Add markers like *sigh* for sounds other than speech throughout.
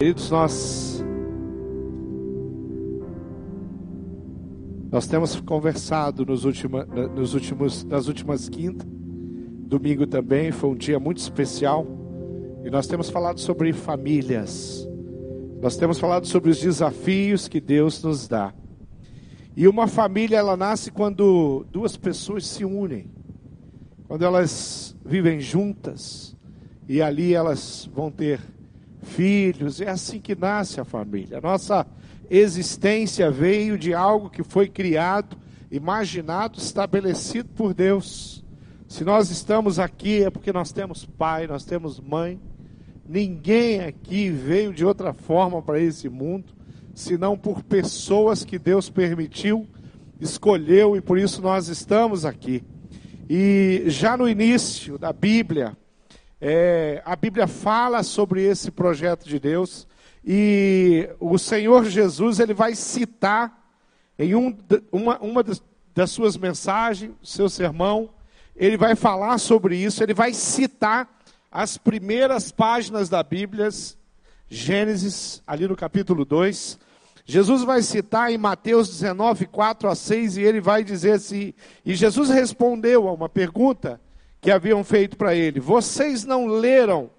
Queridos, nós nós temos conversado nos, última, nos últimos, nas últimas quintas, domingo também foi um dia muito especial e nós temos falado sobre famílias, nós temos falado sobre os desafios que Deus nos dá. E uma família ela nasce quando duas pessoas se unem, quando elas vivem juntas e ali elas vão ter filhos, é assim que nasce a família. A nossa existência veio de algo que foi criado, imaginado, estabelecido por Deus. Se nós estamos aqui é porque nós temos pai, nós temos mãe. Ninguém aqui veio de outra forma para esse mundo, senão por pessoas que Deus permitiu, escolheu e por isso nós estamos aqui. E já no início da Bíblia, é, a Bíblia fala sobre esse projeto de Deus e o Senhor Jesus ele vai citar em um, uma, uma das suas mensagens, seu sermão, ele vai falar sobre isso, ele vai citar as primeiras páginas da Bíblia, Gênesis, ali no capítulo 2. Jesus vai citar em Mateus 19, 4 a 6, e ele vai dizer assim: E Jesus respondeu a uma pergunta que haviam feito para ele: Vocês não leram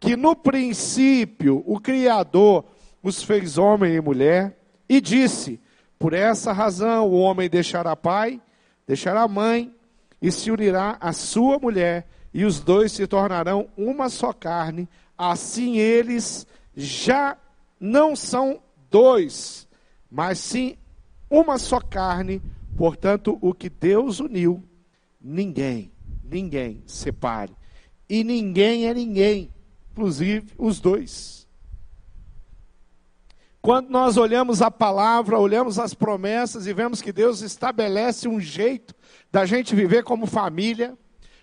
que no princípio o Criador os fez homem e mulher e disse: Por essa razão o homem deixará pai, deixará mãe e se unirá à sua mulher, e os dois se tornarão uma só carne. Assim eles já não são dois, mas sim uma só carne. Portanto, o que Deus uniu, ninguém ninguém separe. E ninguém é ninguém, inclusive os dois. Quando nós olhamos a palavra, olhamos as promessas e vemos que Deus estabelece um jeito da gente viver como família,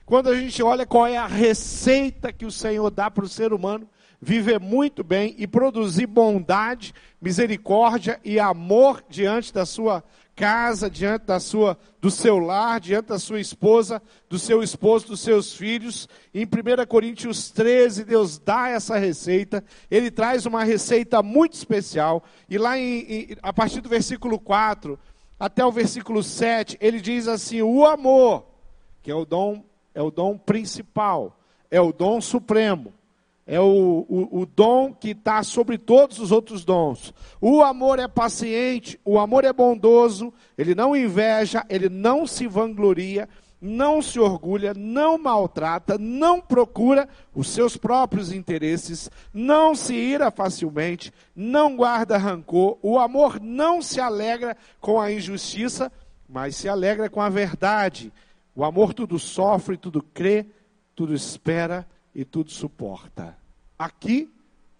quando a gente olha qual é a receita que o Senhor dá para o ser humano viver muito bem e produzir bondade, misericórdia e amor diante da sua casa, diante da sua, do seu lar, diante da sua esposa, do seu esposo, dos seus filhos. Em 1 Coríntios 13, Deus dá essa receita. Ele traz uma receita muito especial. E lá em, em, a partir do versículo 4 até o versículo 7, ele diz assim: o amor, que é o dom, é o dom principal, é o dom supremo é o, o, o dom que está sobre todos os outros dons. O amor é paciente, o amor é bondoso, ele não inveja, ele não se vangloria, não se orgulha, não maltrata, não procura os seus próprios interesses, não se ira facilmente, não guarda rancor. O amor não se alegra com a injustiça, mas se alegra com a verdade. O amor tudo sofre, tudo crê, tudo espera e tudo suporta. Aqui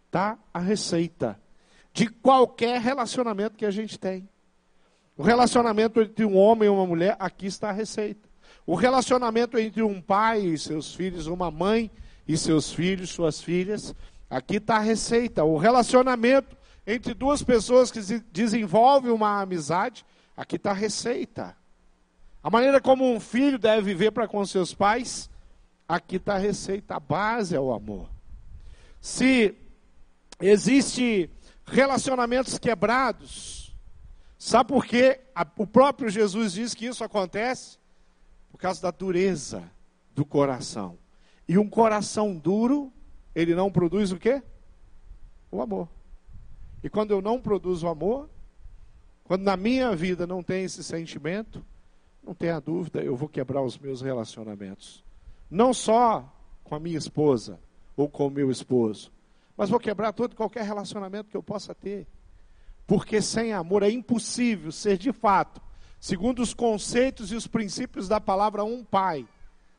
está a receita de qualquer relacionamento que a gente tem. O relacionamento entre um homem e uma mulher, aqui está a receita. O relacionamento entre um pai e seus filhos, uma mãe e seus filhos, suas filhas, aqui está a receita. O relacionamento entre duas pessoas que desenvolvem uma amizade, aqui está a receita. A maneira como um filho deve viver para com seus pais, Aqui está a receita, a base é o amor. Se existe relacionamentos quebrados, sabe por quê? O próprio Jesus diz que isso acontece por causa da dureza do coração. E um coração duro, ele não produz o quê? O amor. E quando eu não produzo amor, quando na minha vida não tem esse sentimento, não tenha dúvida, eu vou quebrar os meus relacionamentos. Não só com a minha esposa ou com o meu esposo, mas vou quebrar todo e qualquer relacionamento que eu possa ter. Porque sem amor é impossível ser de fato, segundo os conceitos e os princípios da palavra, um pai,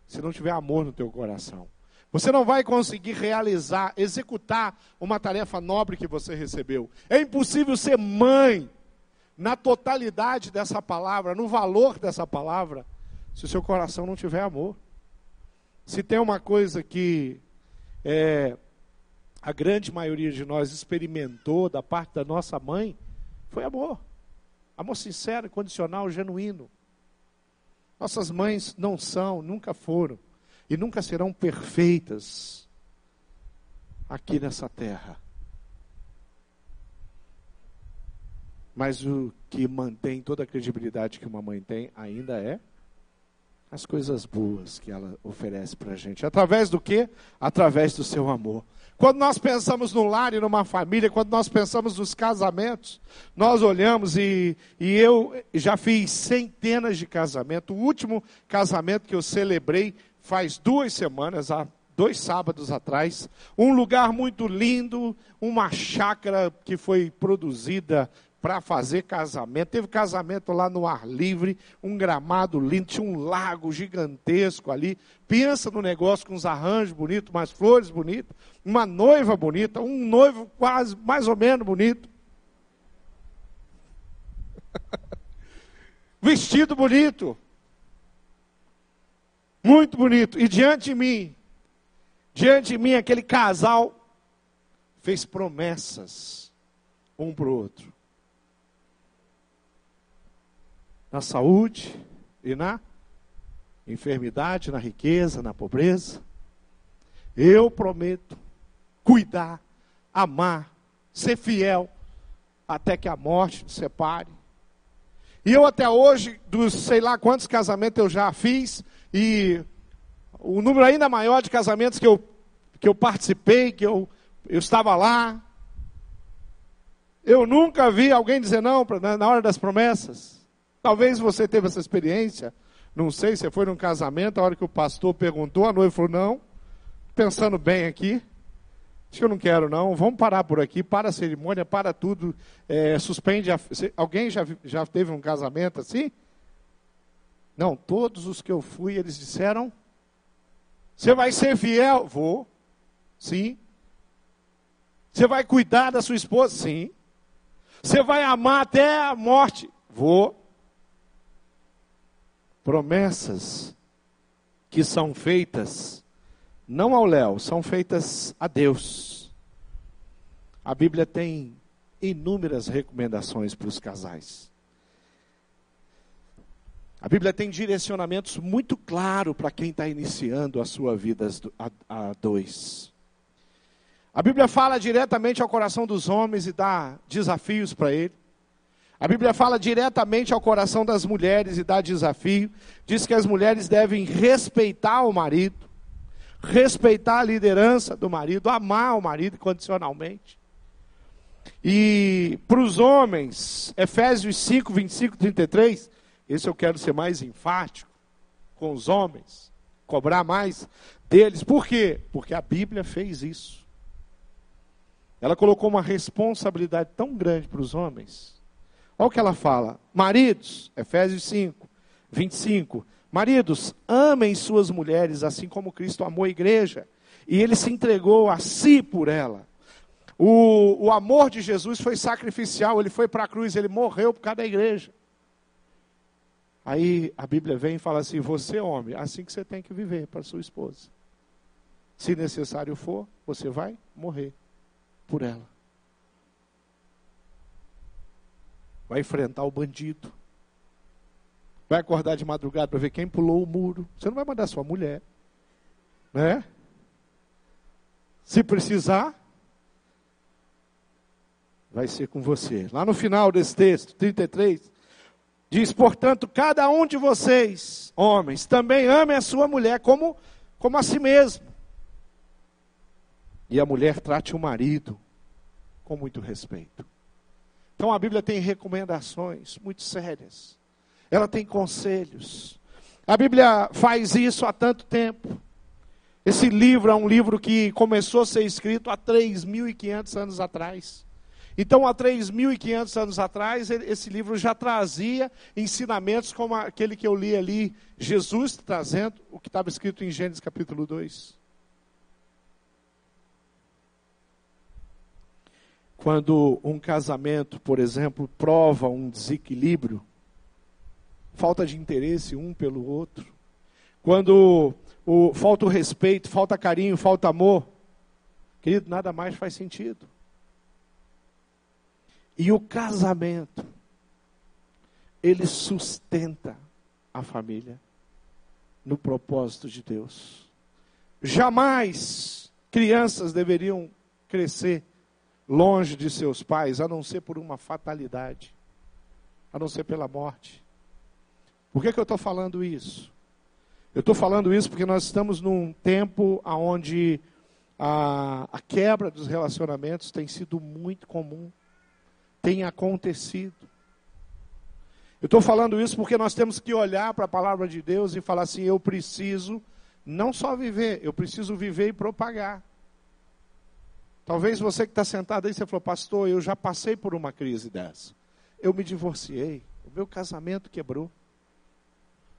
se não tiver amor no teu coração. Você não vai conseguir realizar, executar uma tarefa nobre que você recebeu. É impossível ser mãe na totalidade dessa palavra, no valor dessa palavra, se o seu coração não tiver amor. Se tem uma coisa que é, a grande maioria de nós experimentou da parte da nossa mãe, foi amor. Amor sincero, incondicional, genuíno. Nossas mães não são, nunca foram e nunca serão perfeitas aqui nessa terra. Mas o que mantém toda a credibilidade que uma mãe tem ainda é as coisas boas que ela oferece para a gente. Através do quê? Através do seu amor. Quando nós pensamos no lar e numa família, quando nós pensamos nos casamentos, nós olhamos e, e eu já fiz centenas de casamentos. O último casamento que eu celebrei faz duas semanas, há dois sábados atrás. Um lugar muito lindo, uma chácara que foi produzida para fazer casamento. Teve casamento lá no ar livre, um gramado lindo, tinha um lago gigantesco ali. Pensa no negócio com uns arranjos bonitos, umas flores bonitas, uma noiva bonita, um noivo quase mais ou menos bonito. *laughs* Vestido bonito. Muito bonito. E diante de mim, diante de mim, aquele casal fez promessas um para o outro. Na saúde e na enfermidade, na riqueza, na pobreza. Eu prometo cuidar, amar, ser fiel, até que a morte nos separe. E eu até hoje, dos sei lá quantos casamentos eu já fiz, e o número ainda maior de casamentos que eu, que eu participei, que eu, eu estava lá, eu nunca vi alguém dizer não na hora das promessas. Talvez você teve essa experiência, não sei, você foi num casamento, a hora que o pastor perguntou, a noiva falou, não, pensando bem aqui, acho que eu não quero não, vamos parar por aqui, para a cerimônia, para tudo, é, suspende, a, alguém já, já teve um casamento assim? Não, todos os que eu fui, eles disseram, você vai ser fiel? Vou, sim. Você vai cuidar da sua esposa? Sim. Você vai amar até a morte? Vou promessas que são feitas não ao Léo, são feitas a Deus. A Bíblia tem inúmeras recomendações para os casais. A Bíblia tem direcionamentos muito claros para quem está iniciando a sua vida a, a dois. A Bíblia fala diretamente ao coração dos homens e dá desafios para ele. A Bíblia fala diretamente ao coração das mulheres e dá desafio. Diz que as mulheres devem respeitar o marido, respeitar a liderança do marido, amar o marido condicionalmente. E para os homens, Efésios 5, 25, 33, esse eu quero ser mais enfático com os homens, cobrar mais deles. Por quê? Porque a Bíblia fez isso. Ela colocou uma responsabilidade tão grande para os homens Olha o que ela fala. Maridos, Efésios 5, 25. Maridos, amem suas mulheres assim como Cristo amou a igreja. E ele se entregou a si por ela. O, o amor de Jesus foi sacrificial, ele foi para a cruz, ele morreu por causa da igreja. Aí a Bíblia vem e fala assim: você, homem, assim que você tem que viver para sua esposa. Se necessário for, você vai morrer por ela. Vai enfrentar o bandido, vai acordar de madrugada para ver quem pulou o muro. Você não vai mandar sua mulher, né? Se precisar, vai ser com você. Lá no final desse texto, 33, diz: Portanto, cada um de vocês, homens, também ame a sua mulher como, como a si mesmo. E a mulher trate o marido com muito respeito. Então a Bíblia tem recomendações muito sérias. Ela tem conselhos. A Bíblia faz isso há tanto tempo. Esse livro é um livro que começou a ser escrito há 3.500 anos atrás. Então, há 3.500 anos atrás, esse livro já trazia ensinamentos como aquele que eu li ali, Jesus trazendo o que estava escrito em Gênesis capítulo 2. Quando um casamento, por exemplo, prova um desequilíbrio, falta de interesse um pelo outro, quando o, falta o respeito, falta carinho, falta amor, querido, nada mais faz sentido. E o casamento, ele sustenta a família no propósito de Deus. Jamais crianças deveriam crescer longe de seus pais, a não ser por uma fatalidade. a não ser pela morte. Por que, que eu estou falando isso? Eu estou falando isso porque nós estamos num tempo onde a, a quebra dos relacionamentos tem sido muito comum, tem acontecido. Eu estou falando isso porque nós temos que olhar para a palavra de Deus e falar assim: eu preciso não só viver, eu preciso viver e propagar. Talvez você que está sentado aí, você falou, pastor, eu já passei por uma crise dessa. Eu me divorciei, o meu casamento quebrou.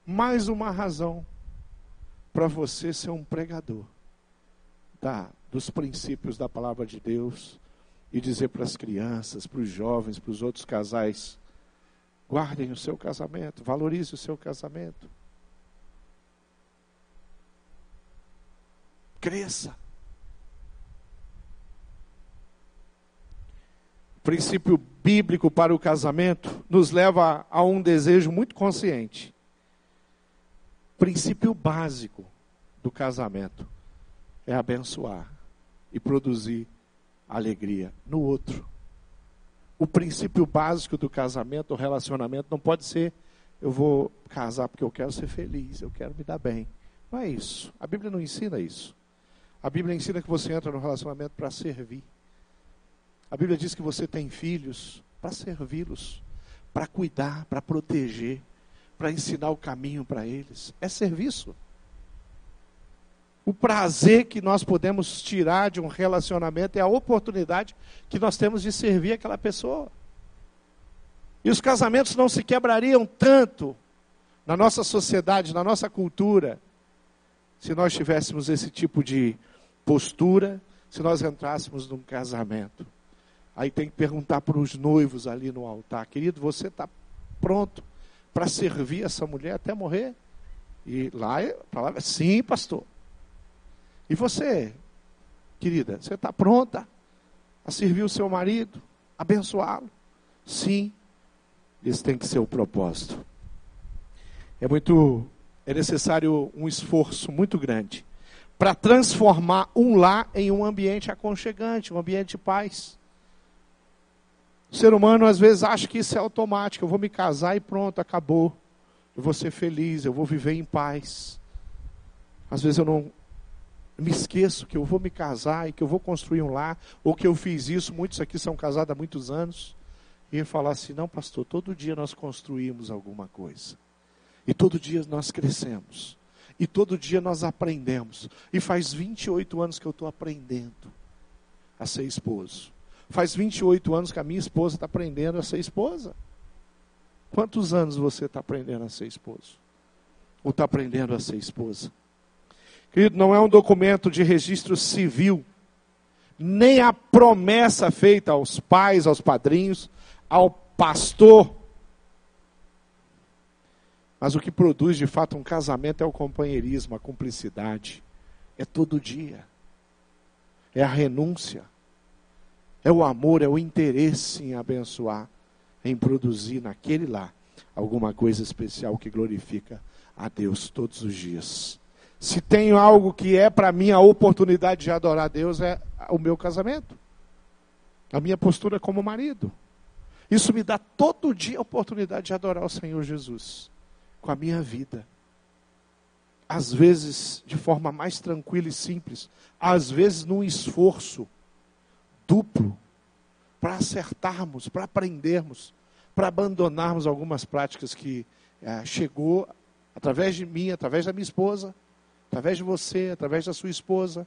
Mais uma razão para você ser um pregador da, dos princípios da palavra de Deus e dizer para as crianças, para os jovens, para os outros casais: guardem o seu casamento, valorize o seu casamento. Cresça. Princípio bíblico para o casamento nos leva a um desejo muito consciente. princípio básico do casamento é abençoar e produzir alegria no outro. O princípio básico do casamento, do relacionamento, não pode ser eu vou casar porque eu quero ser feliz, eu quero me dar bem. Não é isso. A Bíblia não ensina isso. A Bíblia ensina que você entra no relacionamento para servir. A Bíblia diz que você tem filhos para servi-los, para cuidar, para proteger, para ensinar o caminho para eles. É serviço o prazer que nós podemos tirar de um relacionamento é a oportunidade que nós temos de servir aquela pessoa. E os casamentos não se quebrariam tanto na nossa sociedade, na nossa cultura, se nós tivéssemos esse tipo de postura, se nós entrássemos num casamento. Aí tem que perguntar para os noivos ali no altar, querido, você está pronto para servir essa mulher até morrer? E lá a palavra é sim, pastor. E você, querida, você está pronta a servir o seu marido, abençoá-lo? Sim, esse tem que ser o propósito. É muito, é necessário um esforço muito grande para transformar um lar em um ambiente aconchegante, um ambiente de paz. O ser humano às vezes acha que isso é automático. Eu vou me casar e pronto, acabou. Eu vou ser feliz, eu vou viver em paz. Às vezes eu não me esqueço que eu vou me casar e que eu vou construir um lar, ou que eu fiz isso, muitos aqui são casados há muitos anos, e falar assim: não, pastor, todo dia nós construímos alguma coisa, e todo dia nós crescemos, e todo dia nós aprendemos, e faz 28 anos que eu estou aprendendo a ser esposo, faz 28 anos que a minha esposa está aprendendo a ser esposa. Quantos anos você está aprendendo a ser esposo? Ou está aprendendo a ser esposa? Querido, não é um documento de registro civil, nem a promessa feita aos pais, aos padrinhos, ao pastor. Mas o que produz de fato um casamento é o companheirismo, a cumplicidade. É todo dia. É a renúncia. É o amor, é o interesse em abençoar, em produzir naquele lá alguma coisa especial que glorifica a Deus todos os dias. Se tenho algo que é para mim a oportunidade de adorar a Deus, é o meu casamento. A minha postura como marido. Isso me dá todo dia a oportunidade de adorar o Senhor Jesus com a minha vida. Às vezes de forma mais tranquila e simples, às vezes num esforço duplo para acertarmos, para aprendermos, para abandonarmos algumas práticas que é, chegou através de mim, através da minha esposa, através de você, através da sua esposa,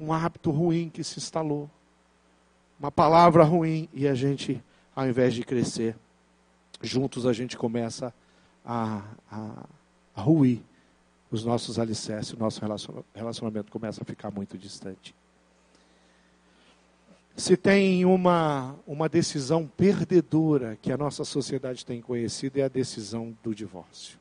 um hábito ruim que se instalou, uma palavra ruim, e a gente, ao invés de crescer, juntos a gente começa a, a, a ruir os nossos alicerces, o nosso relacionamento começa a ficar muito distante. Se tem uma, uma decisão perdedora que a nossa sociedade tem conhecido, é a decisão do divórcio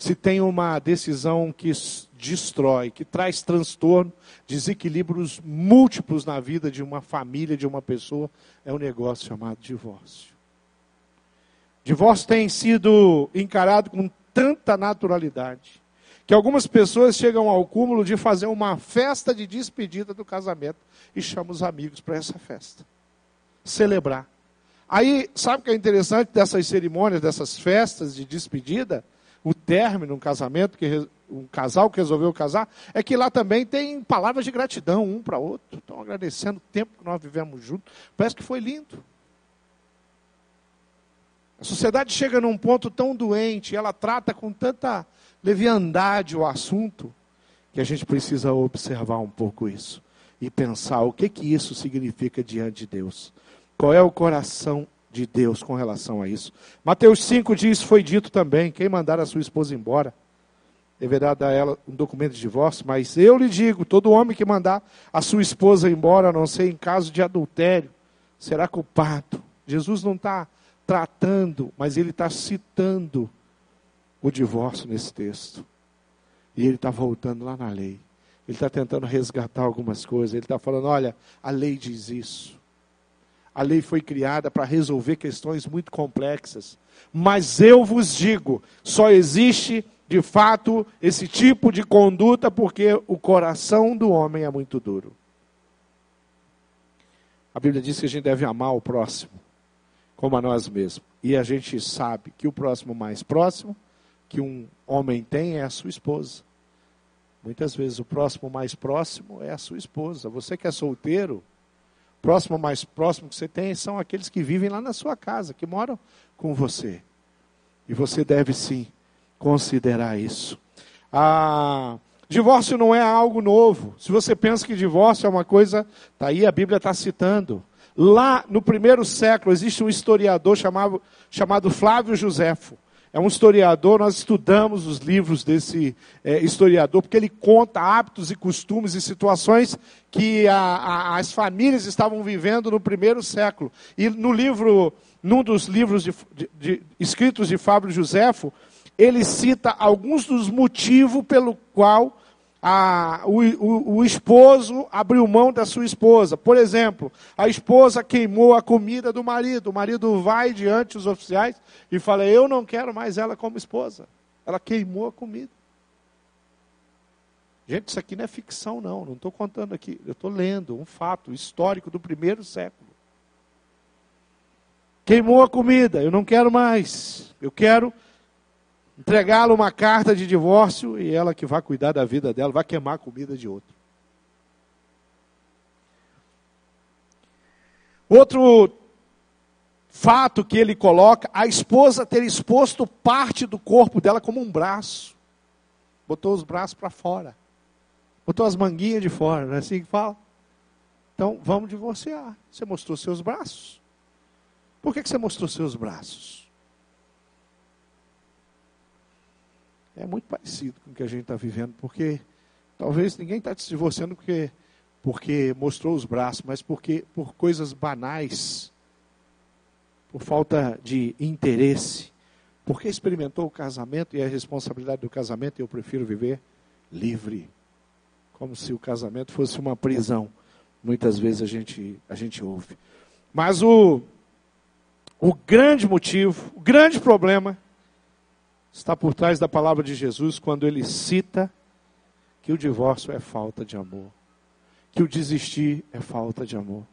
se tem uma decisão que destrói, que traz transtorno, desequilíbrios múltiplos na vida de uma família, de uma pessoa, é um negócio chamado divórcio. Divórcio tem sido encarado com tanta naturalidade que algumas pessoas chegam ao cúmulo de fazer uma festa de despedida do casamento e chamam os amigos para essa festa. Celebrar. Aí, sabe o que é interessante dessas cerimônias, dessas festas de despedida? O término, um casamento, que, um casal que resolveu casar, é que lá também tem palavras de gratidão um para outro. Estão agradecendo o tempo que nós vivemos juntos. Parece que foi lindo. A sociedade chega num ponto tão doente, ela trata com tanta leviandade o assunto, que a gente precisa observar um pouco isso e pensar o que que isso significa diante de Deus. Qual é o coração de Deus com relação a isso? Mateus 5 diz: Foi dito também: quem mandar a sua esposa embora deverá dar a ela um documento de divórcio, mas eu lhe digo: todo homem que mandar a sua esposa embora, a não ser em caso de adultério, será culpado. Jesus não está tratando, mas ele está citando o divórcio nesse texto. E ele está voltando lá na lei. Ele está tentando resgatar algumas coisas. Ele está falando: olha, a lei diz isso. A lei foi criada para resolver questões muito complexas. Mas eu vos digo: só existe de fato esse tipo de conduta porque o coração do homem é muito duro. A Bíblia diz que a gente deve amar o próximo como a nós mesmos. E a gente sabe que o próximo mais próximo que um homem tem é a sua esposa. Muitas vezes o próximo mais próximo é a sua esposa. Você que é solteiro, próximo mais próximo que você tem são aqueles que vivem lá na sua casa, que moram com você. E você deve sim considerar isso. Ah, divórcio não é algo novo. Se você pensa que divórcio é uma coisa, tá aí a Bíblia está citando. Lá no primeiro século existe um historiador chamado, chamado Flávio Joséfo é um historiador, nós estudamos os livros desse é, historiador, porque ele conta hábitos e costumes e situações que a, a, as famílias estavam vivendo no primeiro século. E no livro, num dos livros de, de, de, escritos de Fábio Joséfo, ele cita alguns dos motivos pelo qual a, o, o, o, esposo abriu mão da sua esposa. Por exemplo, a esposa queimou a comida do marido. O marido vai diante dos oficiais e fala: Eu não quero mais ela como esposa. Ela queimou a comida. Gente, isso aqui não é ficção, não. Não estou contando aqui. Eu estou lendo um fato histórico do primeiro século. Queimou a comida. Eu não quero mais. Eu quero entregá-la uma carta de divórcio e ela que vai cuidar da vida dela, vai queimar a comida de outro. Outro fato que ele coloca, a esposa ter exposto parte do corpo dela como um braço. Botou os braços para fora. Botou as manguinhas de fora, não é assim que fala? Então, vamos divorciar. Você mostrou seus braços. Por que, que você mostrou seus braços? É muito parecido com o que a gente está vivendo, porque talvez ninguém está se divorciando porque, porque mostrou os braços, mas porque por coisas banais, por falta de interesse, porque experimentou o casamento e a responsabilidade do casamento, e eu prefiro viver livre, como se o casamento fosse uma prisão. Muitas vezes a gente, a gente ouve. Mas o, o grande motivo, o grande problema está por trás da palavra de Jesus quando ele cita que o divórcio é falta de amor, que o desistir é falta de amor.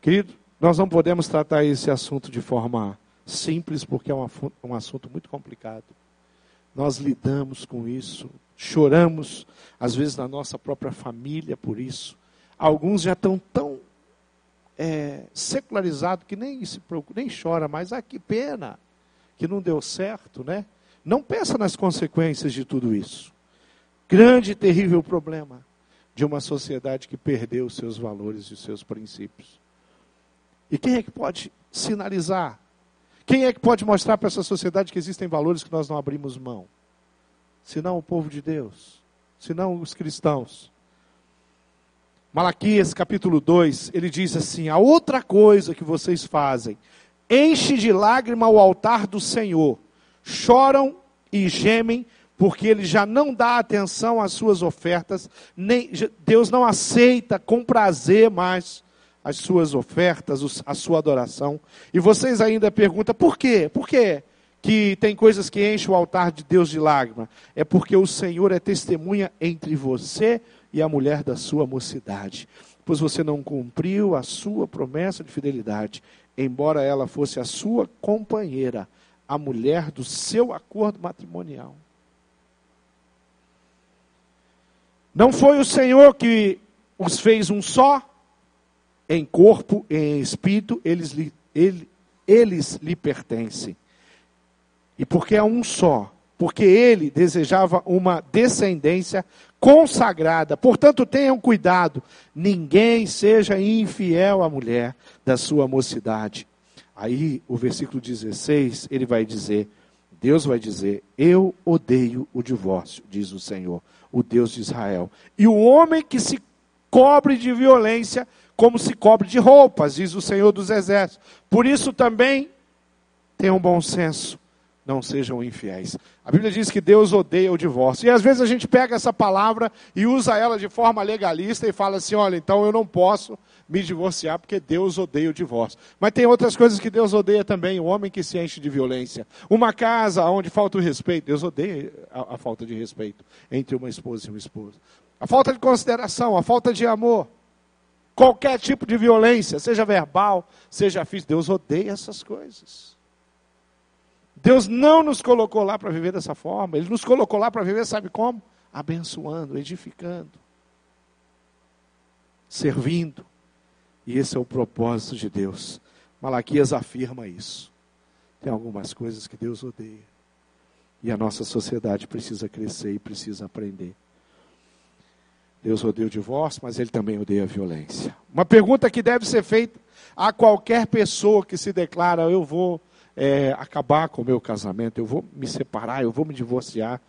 Querido, nós não podemos tratar esse assunto de forma simples, porque é um, assunto muito complicado. Nós lidamos com isso, choramos, às vezes, na nossa própria família por isso. Alguns já estão tão é, secularizados que nem se preocupa, nem chora mais. Ah, que pena que não deu certo, né? Não pensa nas consequências de tudo isso. Grande e terrível problema de uma sociedade que perdeu os seus valores e os seus princípios. E quem é que pode sinalizar? Quem é que pode mostrar para essa sociedade que existem valores que nós não abrimos mão? Senão o povo de Deus, senão os cristãos. Malaquias capítulo 2, ele diz assim: A outra coisa que vocês fazem, enche de lágrima o altar do Senhor choram e gemem, porque ele já não dá atenção às suas ofertas, nem, Deus não aceita com prazer mais as suas ofertas, a sua adoração. E vocês ainda perguntam, por quê? Por quê? Que tem coisas que enchem o altar de Deus de lágrima. É porque o Senhor é testemunha entre você e a mulher da sua mocidade pois você não cumpriu a sua promessa de fidelidade, embora ela fosse a sua companheira, a mulher do seu acordo matrimonial. Não foi o Senhor que os fez um só, em corpo e em espírito, eles lhe, ele, eles lhe pertencem. E porque é um só, porque ele desejava uma descendência consagrada. Portanto, tenham cuidado, ninguém seja infiel à mulher da sua mocidade. Aí, o versículo 16, ele vai dizer: Deus vai dizer: Eu odeio o divórcio, diz o Senhor, o Deus de Israel. E o homem que se cobre de violência, como se cobre de roupas, diz o Senhor dos Exércitos. Por isso também tenham bom senso não sejam infiéis. A Bíblia diz que Deus odeia o divórcio. E às vezes a gente pega essa palavra e usa ela de forma legalista e fala assim: olha, então eu não posso me divorciar porque Deus odeia o divórcio. Mas tem outras coisas que Deus odeia também: o homem que se enche de violência. Uma casa onde falta o respeito. Deus odeia a, a falta de respeito entre uma esposa e um esposo. A falta de consideração, a falta de amor. Qualquer tipo de violência, seja verbal, seja física. Deus odeia essas coisas. Deus não nos colocou lá para viver dessa forma. Ele nos colocou lá para viver, sabe como? Abençoando, edificando, servindo. E esse é o propósito de Deus. Malaquias afirma isso. Tem algumas coisas que Deus odeia. E a nossa sociedade precisa crescer e precisa aprender. Deus odeia o divórcio, mas Ele também odeia a violência. Uma pergunta que deve ser feita a qualquer pessoa que se declara: Eu vou é, acabar com o meu casamento, eu vou me separar, eu vou me divorciar.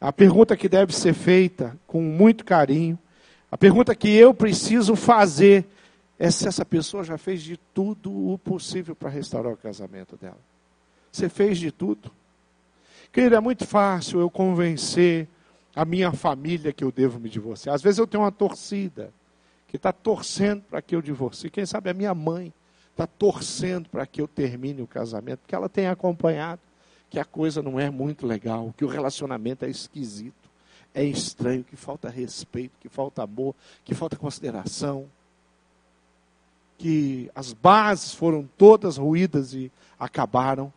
A pergunta que deve ser feita com muito carinho, a pergunta que eu preciso fazer é se essa pessoa já fez de tudo o possível para restaurar o casamento dela. Você fez de tudo? Querido, é muito fácil eu convencer a minha família que eu devo me divorciar. Às vezes eu tenho uma torcida que está torcendo para que eu divorcie. Quem sabe a minha mãe está torcendo para que eu termine o casamento, porque ela tem acompanhado que a coisa não é muito legal, que o relacionamento é esquisito, é estranho, que falta respeito, que falta amor, que falta consideração, que as bases foram todas ruídas e acabaram.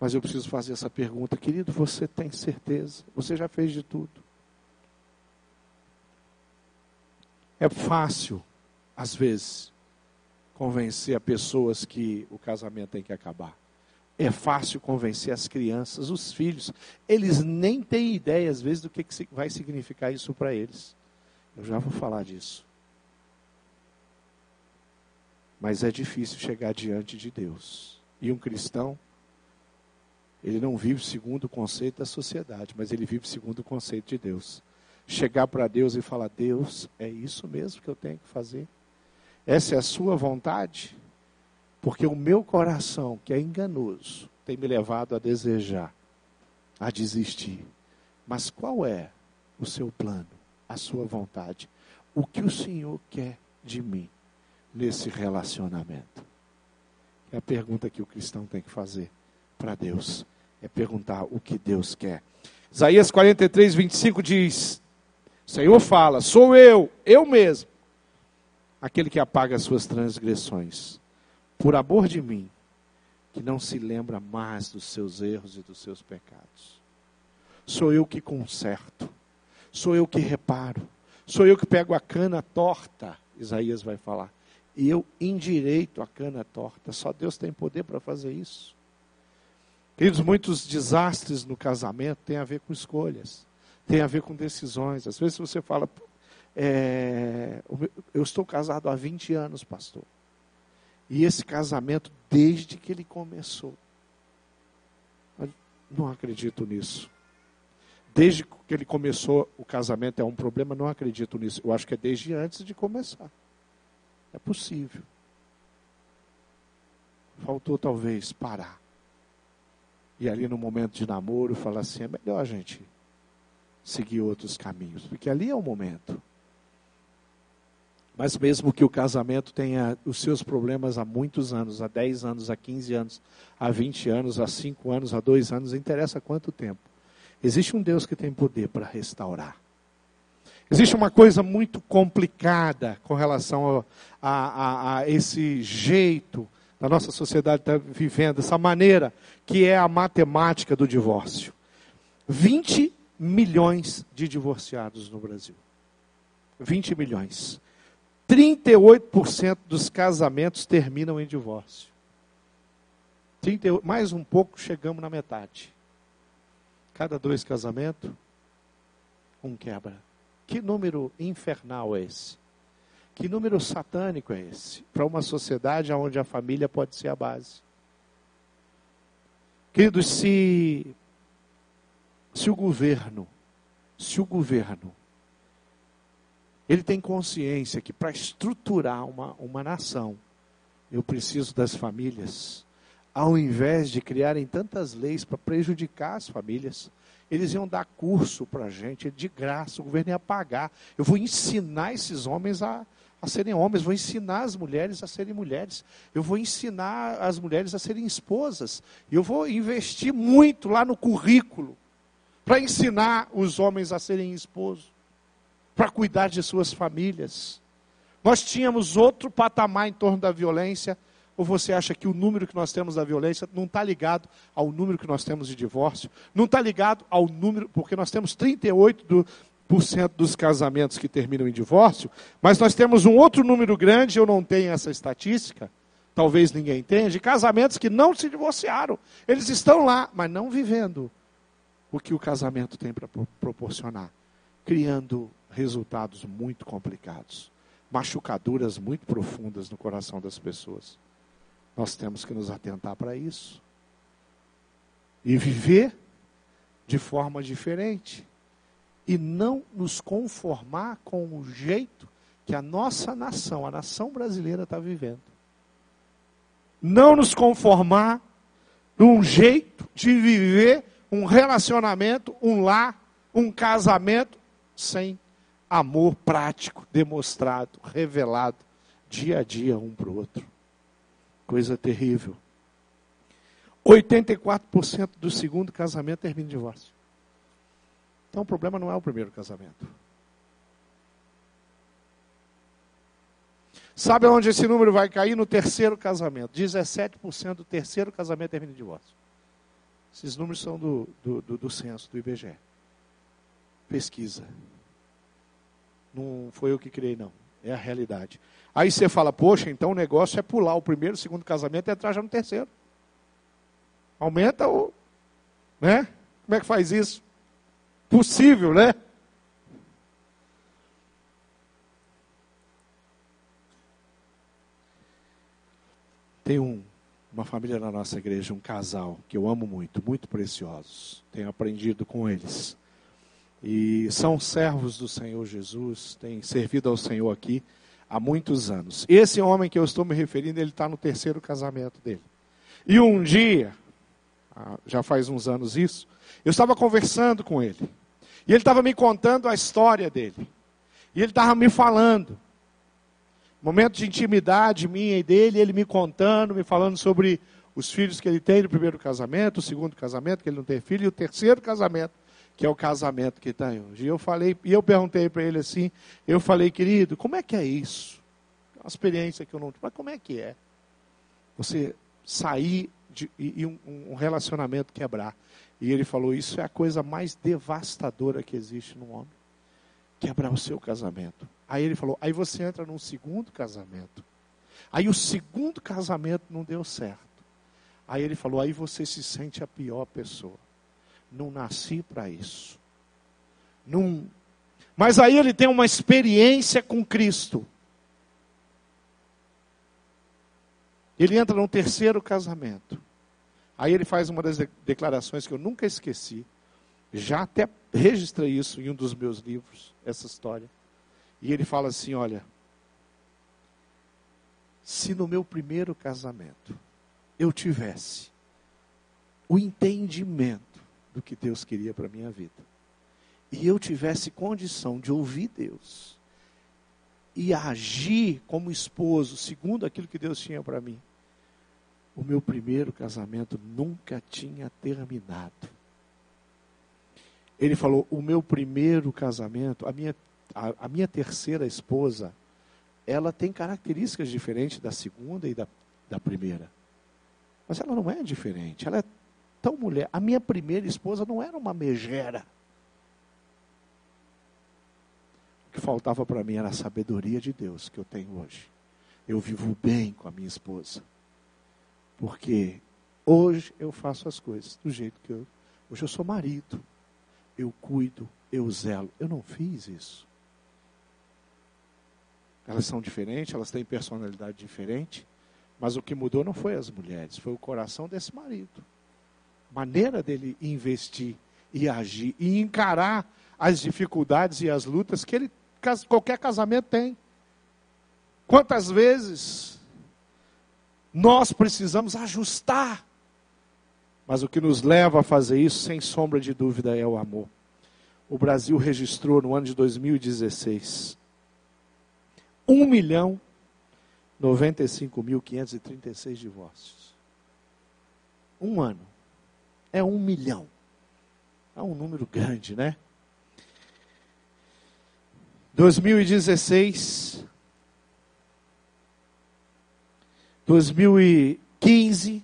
Mas eu preciso fazer essa pergunta, querido, você tem certeza? Você já fez de tudo? É fácil às vezes, convencer a pessoas que o casamento tem que acabar. É fácil convencer as crianças, os filhos. Eles nem têm ideia, às vezes, do que vai significar isso para eles. Eu já vou falar disso. Mas é difícil chegar diante de Deus. E um cristão, ele não vive segundo o conceito da sociedade, mas ele vive segundo o conceito de Deus. Chegar para Deus e falar: Deus, é isso mesmo que eu tenho que fazer? Essa é a sua vontade? Porque o meu coração, que é enganoso, tem me levado a desejar, a desistir. Mas qual é o seu plano, a sua vontade? O que o Senhor quer de mim nesse relacionamento? É a pergunta que o cristão tem que fazer para Deus. É perguntar o que Deus quer. Isaías 43, 25 diz: O Senhor fala, sou eu, eu mesmo aquele que apaga as suas transgressões, por amor de mim, que não se lembra mais dos seus erros e dos seus pecados. Sou eu que conserto, sou eu que reparo, sou eu que pego a cana torta, Isaías vai falar, e eu endireito a cana torta. Só Deus tem poder para fazer isso. Queridos, muitos desastres no casamento têm a ver com escolhas, têm a ver com decisões. Às vezes você fala, é, eu estou casado há 20 anos, pastor. E esse casamento, desde que ele começou, não acredito nisso. Desde que ele começou, o casamento é um problema, não acredito nisso. Eu acho que é desde antes de começar. É possível. Faltou talvez parar. E ali no momento de namoro, falar assim: é melhor a gente seguir outros caminhos, porque ali é o momento. Mas mesmo que o casamento tenha os seus problemas há muitos anos, há 10 anos, há 15 anos, há 20 anos, há 5 anos, há 2 anos, interessa quanto tempo. Existe um Deus que tem poder para restaurar. Existe uma coisa muito complicada com relação a, a, a esse jeito da nossa sociedade estar tá vivendo, essa maneira que é a matemática do divórcio. 20 milhões de divorciados no Brasil. 20 milhões. 38% dos casamentos terminam em divórcio. 38, mais um pouco, chegamos na metade. Cada dois casamentos, um quebra. Que número infernal é esse? Que número satânico é esse? Para uma sociedade onde a família pode ser a base. Queridos, se, se o governo, se o governo, ele tem consciência que para estruturar uma, uma nação, eu preciso das famílias, ao invés de criarem tantas leis para prejudicar as famílias, eles iam dar curso para a gente, de graça, o governo ia pagar. Eu vou ensinar esses homens a, a serem homens, vou ensinar as mulheres a serem mulheres, eu vou ensinar as mulheres a serem esposas, eu vou investir muito lá no currículo para ensinar os homens a serem esposos, para cuidar de suas famílias. Nós tínhamos outro patamar em torno da violência, ou você acha que o número que nós temos da violência não está ligado ao número que nós temos de divórcio? Não está ligado ao número, porque nós temos 38 do, dos casamentos que terminam em divórcio, mas nós temos um outro número grande, eu não tenho essa estatística, talvez ninguém tenha, de casamentos que não se divorciaram. Eles estão lá, mas não vivendo o que o casamento tem para proporcionar, criando resultados muito complicados, machucaduras muito profundas no coração das pessoas. Nós temos que nos atentar para isso e viver de forma diferente e não nos conformar com o jeito que a nossa nação, a nação brasileira está vivendo. Não nos conformar num jeito de viver um relacionamento, um lar, um casamento sem amor prático, demonstrado, revelado dia a dia um para o outro. Coisa terrível. 84% do segundo casamento termina em divórcio. Então o problema não é o primeiro casamento. Sabe onde esse número vai cair? No terceiro casamento. 17% do terceiro casamento termina em divórcio. Esses números são do, do, do, do censo, do IBGE. Pesquisa. Não foi eu que criei, não. É a realidade. Aí você fala, poxa, então o negócio é pular o primeiro, o segundo casamento e entrar já no terceiro. Aumenta o. Né? Como é que faz isso? possível, né? Tem um, uma família na nossa igreja, um casal que eu amo muito, muito preciosos. Tenho aprendido com eles. E são servos do Senhor Jesus, têm servido ao Senhor aqui há muitos anos. Esse homem que eu estou me referindo, ele está no terceiro casamento dele. E um dia, ah, já faz uns anos isso, eu estava conversando com ele. E ele estava me contando a história dele. E ele estava me falando. Momento de intimidade minha e dele, ele me contando, me falando sobre os filhos que ele tem no primeiro casamento, o segundo casamento, que ele não tem filho, e o terceiro casamento, que é o casamento que está hoje. E eu falei, e eu perguntei para ele assim, eu falei, querido, como é que é isso? Uma experiência que eu não mas como é que é? Você sair de, e, e um, um relacionamento quebrar. E ele falou: Isso é a coisa mais devastadora que existe no homem. Quebrar o seu casamento. Aí ele falou: Aí você entra num segundo casamento. Aí o segundo casamento não deu certo. Aí ele falou: Aí você se sente a pior pessoa. Não nasci para isso. Não... Mas aí ele tem uma experiência com Cristo. Ele entra num terceiro casamento. Aí ele faz uma das declarações que eu nunca esqueci. Já até registrei isso em um dos meus livros, essa história. E ele fala assim: olha, se no meu primeiro casamento eu tivesse o entendimento do que Deus queria para a minha vida, e eu tivesse condição de ouvir Deus e agir como esposo, segundo aquilo que Deus tinha para mim, o meu primeiro casamento nunca tinha terminado. Ele falou: o meu primeiro casamento, a minha a, a minha terceira esposa, ela tem características diferentes da segunda e da, da primeira. Mas ela não é diferente, ela é tão mulher. A minha primeira esposa não era uma megera. O que faltava para mim era a sabedoria de Deus que eu tenho hoje. Eu vivo bem com a minha esposa. Porque hoje eu faço as coisas do jeito que eu. Hoje eu sou marido. Eu cuido, eu zelo. Eu não fiz isso. Elas são diferentes, elas têm personalidade diferente, mas o que mudou não foi as mulheres, foi o coração desse marido. Maneira dele investir e agir e encarar as dificuldades e as lutas que ele qualquer casamento tem. Quantas vezes nós precisamos ajustar. Mas o que nos leva a fazer isso, sem sombra de dúvida, é o amor. O Brasil registrou no ano de 2016 1 milhão 95 mil 536 divórcios. Um ano. É um milhão. É um número grande, né? 2016. 2015.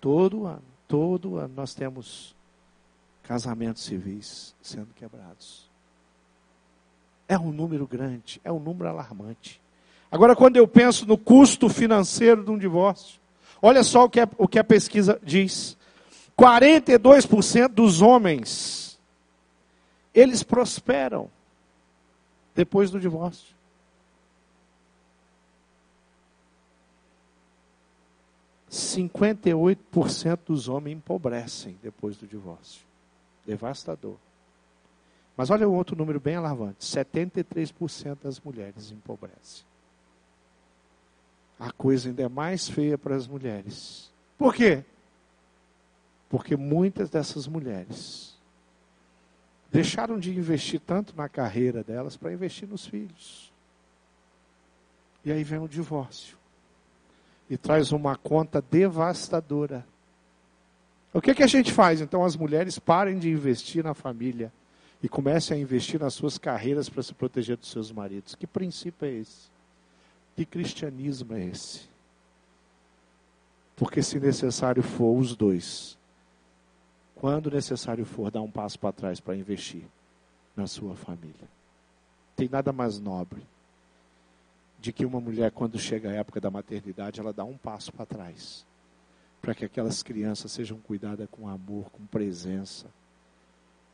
Todo ano. Todo ano nós temos casamentos civis sendo quebrados. É um número grande, é um número alarmante. Agora, quando eu penso no custo financeiro de um divórcio, olha só o que, é, o que a pesquisa diz: 42% dos homens, eles prosperam depois do divórcio. Cinquenta e oito por cento dos homens empobrecem depois do divórcio. Devastador. Mas olha o outro número bem alarmante: 73% das mulheres empobrecem. A coisa ainda é mais feia para as mulheres. Por quê? Porque muitas dessas mulheres deixaram de investir tanto na carreira delas para investir nos filhos. E aí vem o divórcio. E traz uma conta devastadora. O que, que a gente faz? Então as mulheres parem de investir na família e comecem a investir nas suas carreiras para se proteger dos seus maridos. Que princípio é esse? Que cristianismo é esse? Porque se necessário for os dois, quando necessário for dar um passo para trás para investir na sua família. Tem nada mais nobre de que uma mulher, quando chega a época da maternidade, ela dá um passo para trás. Para que aquelas crianças sejam cuidadas com amor, com presença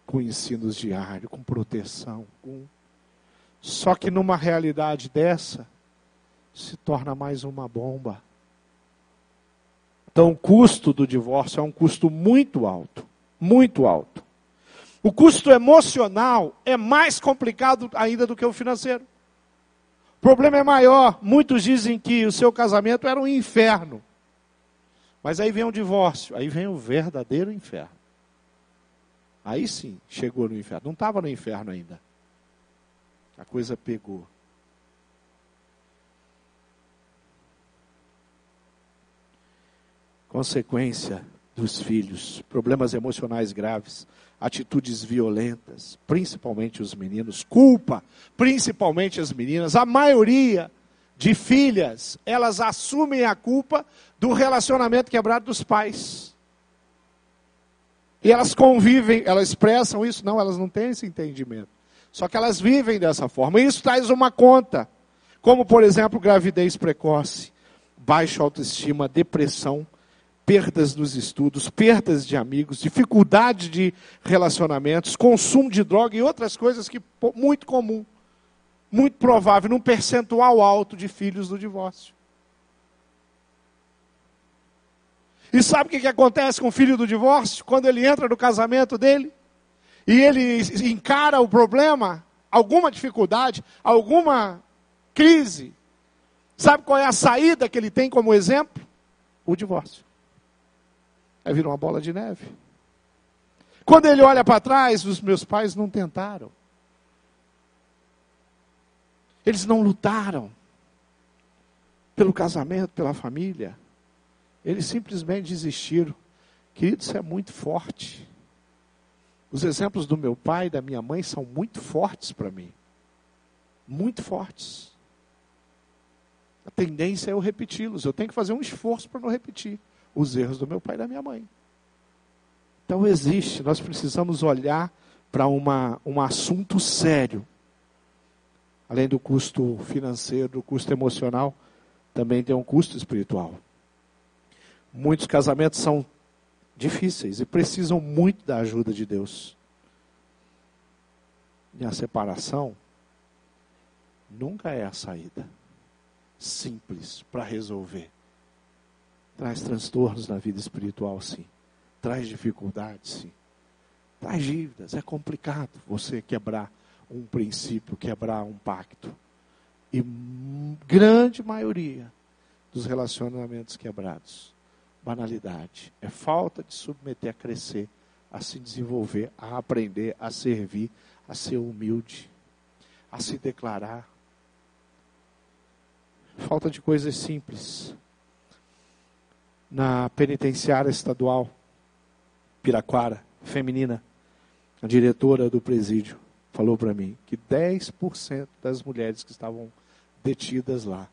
com ensinos diários, com proteção. Com... Só que numa realidade dessa, se torna mais uma bomba. Então, o custo do divórcio é um custo muito alto muito alto. O custo emocional é mais complicado ainda do que o financeiro. O problema é maior. Muitos dizem que o seu casamento era um inferno. Mas aí vem o divórcio, aí vem o verdadeiro inferno. Aí sim, chegou no inferno. Não estava no inferno ainda. A coisa pegou. Consequência dos filhos, problemas emocionais graves, atitudes violentas, principalmente os meninos, culpa, principalmente as meninas. A maioria de filhas, elas assumem a culpa do relacionamento quebrado dos pais. E elas convivem, elas expressam isso, não, elas não têm esse entendimento. Só que elas vivem dessa forma. E isso traz uma conta, como por exemplo, gravidez precoce, baixa autoestima, depressão, perdas nos estudos, perdas de amigos, dificuldade de relacionamentos, consumo de droga e outras coisas que muito comum, muito provável, num percentual alto de filhos do divórcio. E sabe o que, que acontece com o filho do divórcio? Quando ele entra no casamento dele e ele encara o problema, alguma dificuldade, alguma crise, sabe qual é a saída que ele tem como exemplo? O divórcio. Aí vira uma bola de neve. Quando ele olha para trás, os meus pais não tentaram. Eles não lutaram pelo casamento, pela família. Eles simplesmente desistiram. Querido, isso é muito forte. Os exemplos do meu pai e da minha mãe são muito fortes para mim. muito fortes. A tendência é eu repeti-los. Eu tenho que fazer um esforço para não repetir os erros do meu pai e da minha mãe. Então existe, nós precisamos olhar para um assunto sério. Além do custo financeiro, do custo emocional, também tem um custo espiritual. Muitos casamentos são difíceis e precisam muito da ajuda de Deus. E a separação nunca é a saída simples para resolver. Traz transtornos na vida espiritual, sim. Traz dificuldades, sim. Traz dívidas. É complicado você quebrar um princípio, quebrar um pacto. E grande maioria dos relacionamentos quebrados, banalidade, é falta de submeter a crescer, a se desenvolver, a aprender, a servir, a ser humilde, a se declarar. Falta de coisas simples. Na penitenciária estadual, Piraquara, feminina, a diretora do presídio, falou para mim que 10% das mulheres que estavam detidas lá,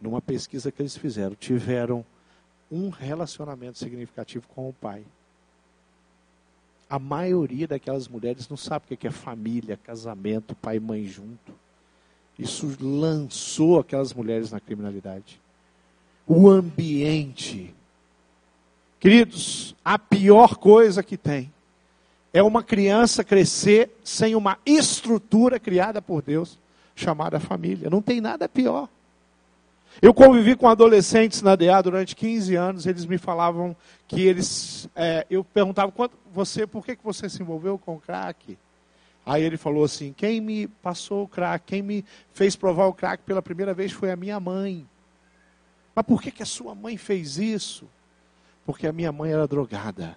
numa pesquisa que eles fizeram, tiveram um relacionamento significativo com o pai. A maioria daquelas mulheres não sabe o que é família, casamento, pai e mãe junto. Isso lançou aquelas mulheres na criminalidade. O ambiente. Queridos, a pior coisa que tem é uma criança crescer sem uma estrutura criada por Deus, chamada família. Não tem nada pior. Eu convivi com adolescentes na DA durante 15 anos, eles me falavam que eles. É, eu perguntava, você, por que, que você se envolveu com o crack? Aí ele falou assim: quem me passou o crack, quem me fez provar o crack pela primeira vez foi a minha mãe. Mas por que, que a sua mãe fez isso? Porque a minha mãe era drogada.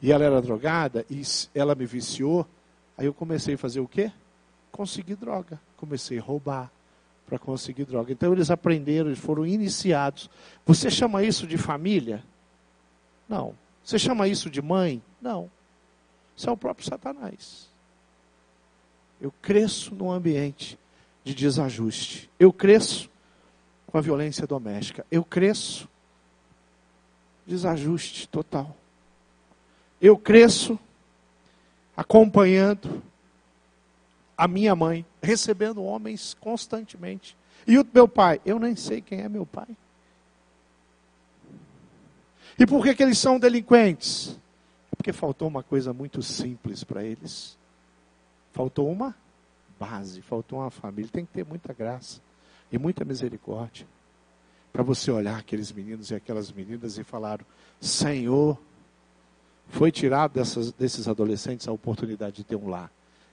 E ela era drogada e ela me viciou. Aí eu comecei a fazer o quê? Conseguir droga. Comecei a roubar para conseguir droga. Então eles aprenderam, eles foram iniciados. Você chama isso de família? Não. Você chama isso de mãe? Não. Isso é o próprio Satanás. Eu cresço num ambiente de desajuste. Eu cresço com a violência doméstica. Eu cresço desajuste total eu cresço acompanhando a minha mãe, recebendo homens constantemente. E o meu pai, eu nem sei quem é meu pai. E por que, que eles são delinquentes? É porque faltou uma coisa muito simples para eles. Faltou uma base, faltou uma família. Tem que ter muita graça e muita misericórdia. Para você olhar aqueles meninos e aquelas meninas e falar: Senhor, foi tirado dessas, desses adolescentes a oportunidade de ter um lar,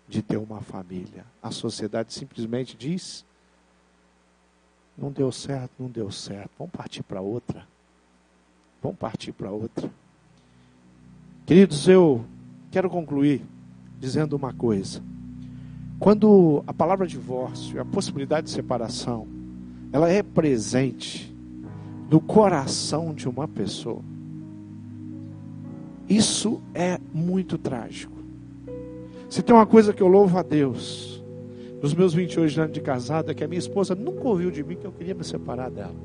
de ter uma família. A sociedade simplesmente diz: não deu certo, não deu certo, vamos partir para outra. Vamos partir para outra. Queridos, eu quero concluir dizendo uma coisa. Quando a palavra divórcio, a possibilidade de separação, ela é presente no coração de uma pessoa, isso é muito trágico. Se tem uma coisa que eu louvo a Deus, nos meus 28 anos de casada, é que a minha esposa nunca ouviu de mim que eu queria me separar dela.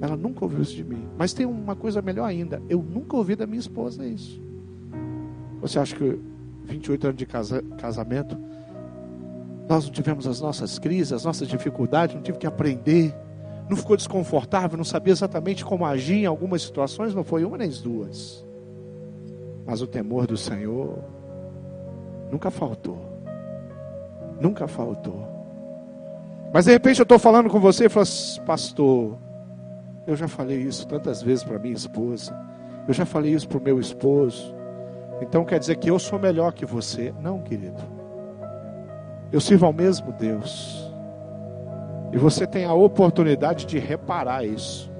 Ela nunca ouviu isso de mim. Mas tem uma coisa melhor ainda: eu nunca ouvi da minha esposa isso. Você acha que 28 anos de casa, casamento, nós não tivemos as nossas crises, as nossas dificuldades, não tive que aprender, não ficou desconfortável, não sabia exatamente como agir em algumas situações? Não foi uma nem duas. Mas o temor do Senhor nunca faltou. Nunca faltou. Mas de repente eu estou falando com você e falo, assim, pastor, eu já falei isso tantas vezes para minha esposa. Eu já falei isso para o meu esposo. Então quer dizer que eu sou melhor que você? Não, querido. Eu sirvo ao mesmo Deus. E você tem a oportunidade de reparar isso.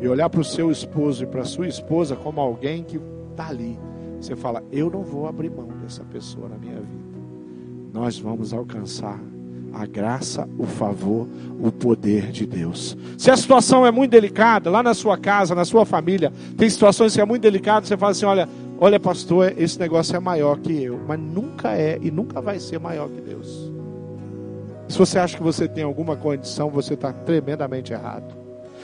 E olhar para o seu esposo e para a sua esposa como alguém que está ali você fala: Eu não vou abrir mão dessa pessoa na minha vida. Nós vamos alcançar a graça, o favor, o poder de Deus. Se a situação é muito delicada, lá na sua casa, na sua família, tem situações que é muito delicado, você fala assim: olha, olha, pastor, esse negócio é maior que eu, mas nunca é e nunca vai ser maior que Deus. Se você acha que você tem alguma condição, você está tremendamente errado.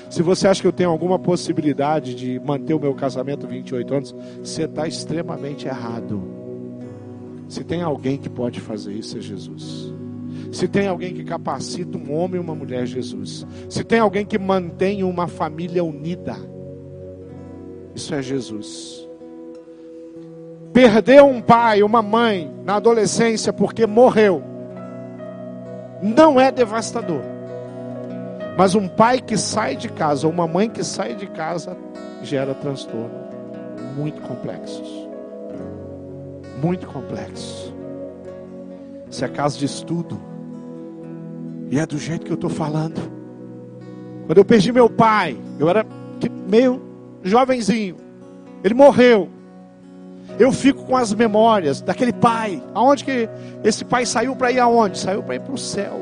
Se você acha que eu tenho alguma possibilidade de manter o meu casamento 28 anos, você está extremamente errado. Se tem alguém que pode fazer isso, é Jesus. Se tem alguém que capacita um homem e uma mulher, é Jesus. Se tem alguém que mantém uma família unida, isso é Jesus. Perder um pai, uma mãe na adolescência porque morreu, não é devastador. Mas um pai que sai de casa, ou uma mãe que sai de casa, gera transtorno muito complexos. Muito complexos. Se é caso de estudo, e é do jeito que eu estou falando. Quando eu perdi meu pai, eu era meio jovenzinho. Ele morreu. Eu fico com as memórias daquele pai. Aonde que esse pai saiu para ir aonde? Saiu para ir para o céu.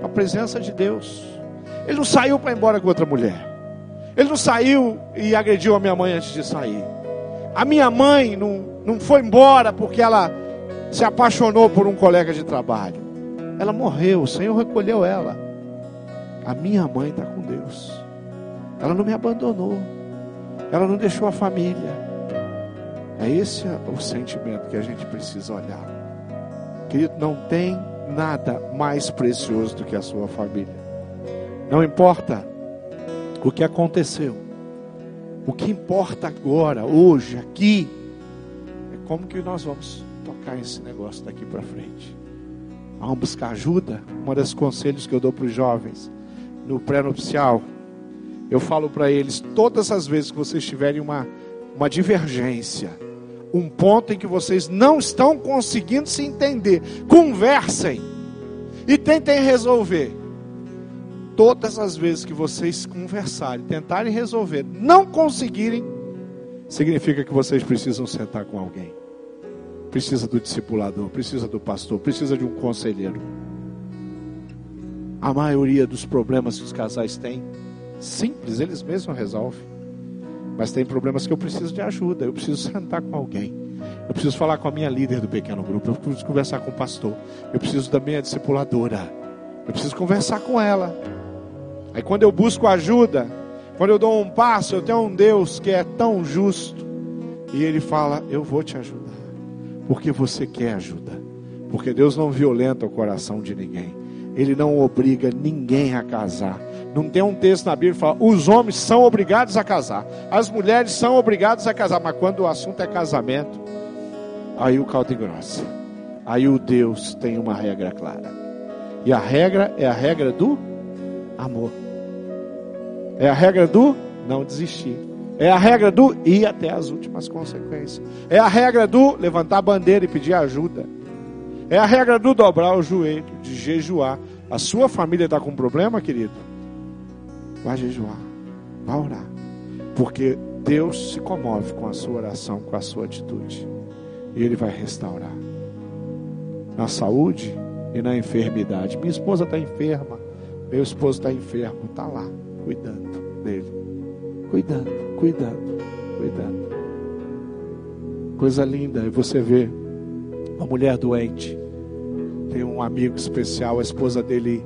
Para a presença de Deus. Ele não saiu para ir embora com outra mulher. Ele não saiu e agrediu a minha mãe antes de sair. A minha mãe não, não foi embora porque ela se apaixonou por um colega de trabalho. Ela morreu, o Senhor recolheu ela. A minha mãe está com Deus. Ela não me abandonou. Ela não deixou a família. É esse o sentimento que a gente precisa olhar. Querido, não tem nada mais precioso do que a sua família. Não importa o que aconteceu. O que importa agora, hoje, aqui, é como que nós vamos tocar esse negócio daqui para frente. Vamos buscar ajuda. Um dos conselhos que eu dou para os jovens no pré-nupcial, eu falo para eles todas as vezes que vocês tiverem uma, uma divergência, um ponto em que vocês não estão conseguindo se entender, conversem e tentem resolver todas as vezes que vocês conversarem, tentarem resolver, não conseguirem, significa que vocês precisam sentar com alguém. Precisa do discipulador, precisa do pastor, precisa de um conselheiro. A maioria dos problemas que os casais têm, simples, eles mesmos resolvem. Mas tem problemas que eu preciso de ajuda, eu preciso *laughs* sentar com alguém. Eu preciso falar com a minha líder do pequeno grupo, eu preciso conversar com o pastor, eu preciso da minha discipuladora. Eu preciso conversar com ela. Aí quando eu busco ajuda, quando eu dou um passo, eu tenho um Deus que é tão justo. E Ele fala: Eu vou te ajudar. Porque você quer ajuda. Porque Deus não violenta o coração de ninguém. Ele não obriga ninguém a casar. Não tem um texto na Bíblia que fala: os homens são obrigados a casar, as mulheres são obrigadas a casar, mas quando o assunto é casamento, aí o caldo engrossa. Aí o Deus tem uma regra clara. E a regra é a regra do amor. É a regra do não desistir. É a regra do ir até as últimas consequências. É a regra do levantar a bandeira e pedir ajuda. É a regra do dobrar o joelho, de jejuar. A sua família está com problema, querido? Vai jejuar, vai orar. Porque Deus se comove com a sua oração, com a sua atitude. E Ele vai restaurar. Na saúde e na enfermidade. Minha esposa está enferma. Meu esposo está enfermo, está lá, cuidando dele. Cuidando, cuidando, cuidando. Coisa linda é você ver uma mulher doente. Tem um amigo especial, a esposa dele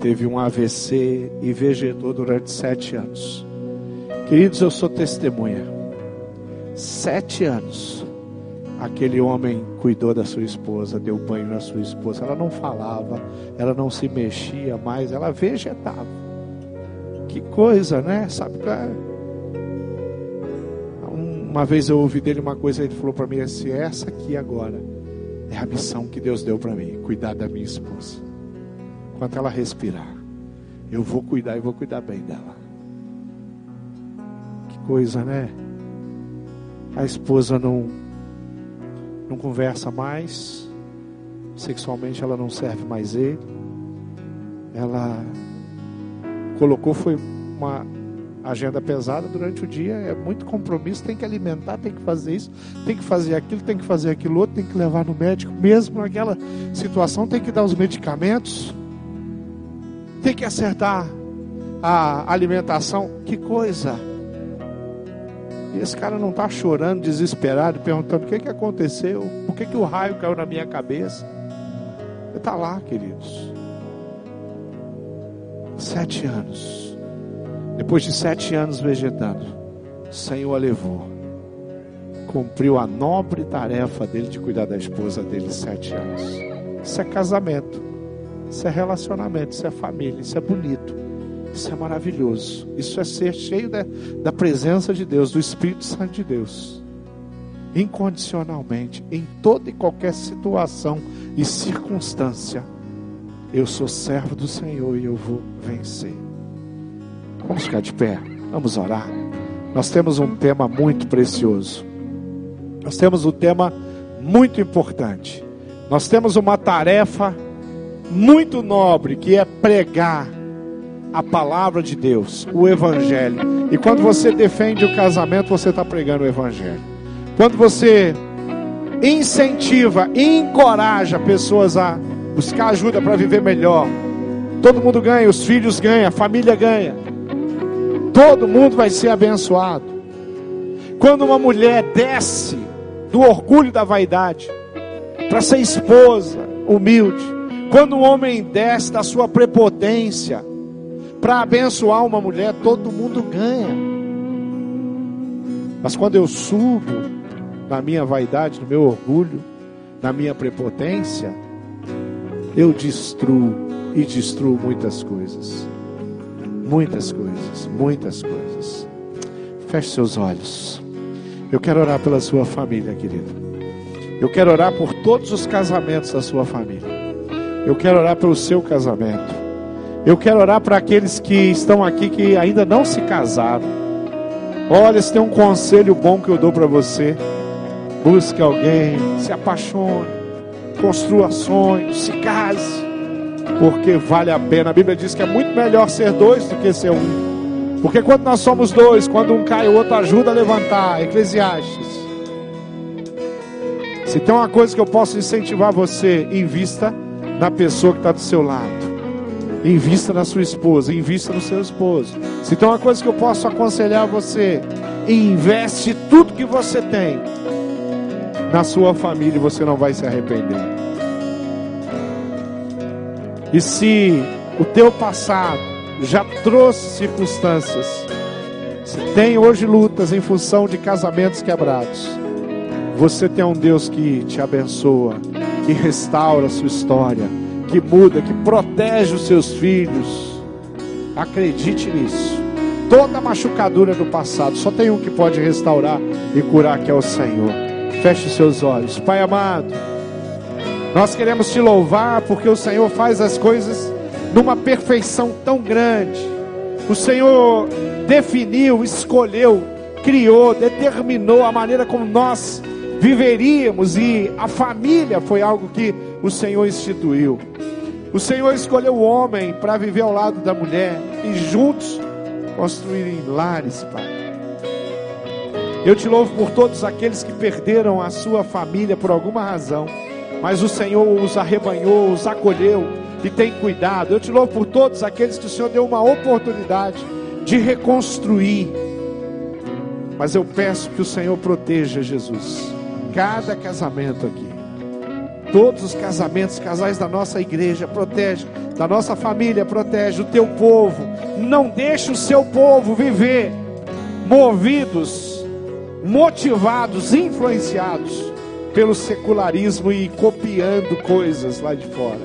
teve um AVC e vegetou durante sete anos. Queridos, eu sou testemunha. Sete anos aquele homem cuidou da sua esposa, deu banho na sua esposa. Ela não falava, ela não se mexia mais, ela vegetava. Que coisa, né? Sabe? Uma vez eu ouvi dele uma coisa, ele falou para mim assim: essa aqui agora é a missão que Deus deu para mim, cuidar da minha esposa. Enquanto ela respirar, eu vou cuidar e vou cuidar bem dela. Que coisa, né? A esposa não não conversa mais, sexualmente ela não serve mais ele. Ela colocou foi uma agenda pesada durante o dia, é muito compromisso, tem que alimentar, tem que fazer isso, tem que fazer aquilo, tem que fazer aquilo outro, tem que levar no médico, mesmo naquela situação tem que dar os medicamentos, tem que acertar a alimentação, que coisa! E esse cara não está chorando, desesperado, perguntando o que, que aconteceu, por que, que o raio caiu na minha cabeça. Está lá, queridos. Sete anos. Depois de sete anos vegetando, o Senhor a levou. Cumpriu a nobre tarefa dele de cuidar da esposa dele sete anos. Isso é casamento. Isso é relacionamento. Isso é família. Isso é bonito. Isso é maravilhoso. Isso é ser cheio da, da presença de Deus, do Espírito Santo de Deus. Incondicionalmente, em toda e qualquer situação e circunstância eu sou servo do Senhor e eu vou vencer. Vamos ficar de pé, vamos orar. Nós temos um tema muito precioso. Nós temos um tema muito importante. Nós temos uma tarefa muito nobre que é pregar a palavra de Deus, o Evangelho. E quando você defende o casamento, você está pregando o Evangelho. Quando você incentiva, encoraja pessoas a buscar ajuda para viver melhor. Todo mundo ganha, os filhos ganham, a família ganha. Todo mundo vai ser abençoado. Quando uma mulher desce do orgulho da vaidade para ser esposa humilde, quando um homem desce da sua prepotência para abençoar uma mulher, todo mundo ganha. Mas quando eu subo na minha vaidade, no meu orgulho, na minha prepotência, eu destruo e destruo muitas coisas. Muitas coisas, muitas coisas. Feche seus olhos. Eu quero orar pela sua família, querido. Eu quero orar por todos os casamentos da sua família. Eu quero orar pelo seu casamento. Eu quero orar para aqueles que estão aqui que ainda não se casaram. Olha, se tem um conselho bom que eu dou para você. Busque alguém, se apaixone construa sonhos, se case, porque vale a pena. A Bíblia diz que é muito melhor ser dois do que ser um. Porque quando nós somos dois, quando um cai, o outro ajuda a levantar. Eclesiastes. Se tem uma coisa que eu posso incentivar você, invista na pessoa que está do seu lado. Invista na sua esposa, invista no seu esposo. Se tem uma coisa que eu posso aconselhar você, investe tudo que você tem na sua família você não vai se arrepender. E se o teu passado já trouxe circunstâncias, se tem hoje lutas em função de casamentos quebrados, você tem um Deus que te abençoa, que restaura a sua história, que muda, que protege os seus filhos. Acredite nisso. Toda machucadura do passado só tem um que pode restaurar e curar, que é o Senhor. Feche seus olhos. Pai amado, nós queremos te louvar porque o Senhor faz as coisas numa perfeição tão grande. O Senhor definiu, escolheu, criou, determinou a maneira como nós viveríamos e a família foi algo que o Senhor instituiu. O Senhor escolheu o homem para viver ao lado da mulher e juntos construírem lares, Pai. Eu te louvo por todos aqueles que perderam a sua família por alguma razão, mas o Senhor os arrebanhou, os acolheu e tem cuidado. Eu te louvo por todos aqueles que o Senhor deu uma oportunidade de reconstruir. Mas eu peço que o Senhor proteja Jesus, cada casamento aqui. Todos os casamentos, casais da nossa igreja, protege, da nossa família, protege o teu povo. Não deixe o seu povo viver movidos motivados, influenciados pelo secularismo e copiando coisas lá de fora.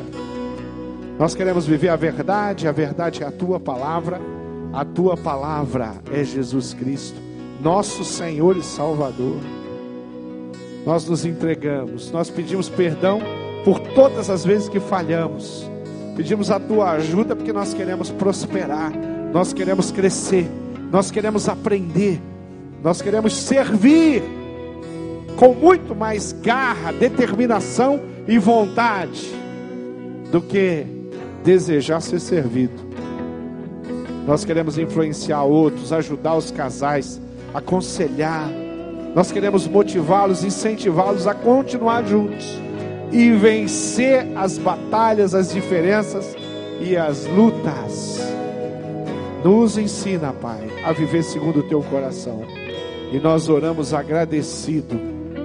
Nós queremos viver a verdade, a verdade é a tua palavra, a tua palavra é Jesus Cristo, nosso Senhor e Salvador. Nós nos entregamos, nós pedimos perdão por todas as vezes que falhamos, pedimos a tua ajuda porque nós queremos prosperar, nós queremos crescer, nós queremos aprender nós queremos servir com muito mais garra, determinação e vontade do que desejar ser servido. Nós queremos influenciar outros, ajudar os casais, aconselhar. Nós queremos motivá-los, incentivá-los a continuar juntos e vencer as batalhas, as diferenças e as lutas. Nos ensina, Pai, a viver segundo o teu coração. E nós oramos agradecido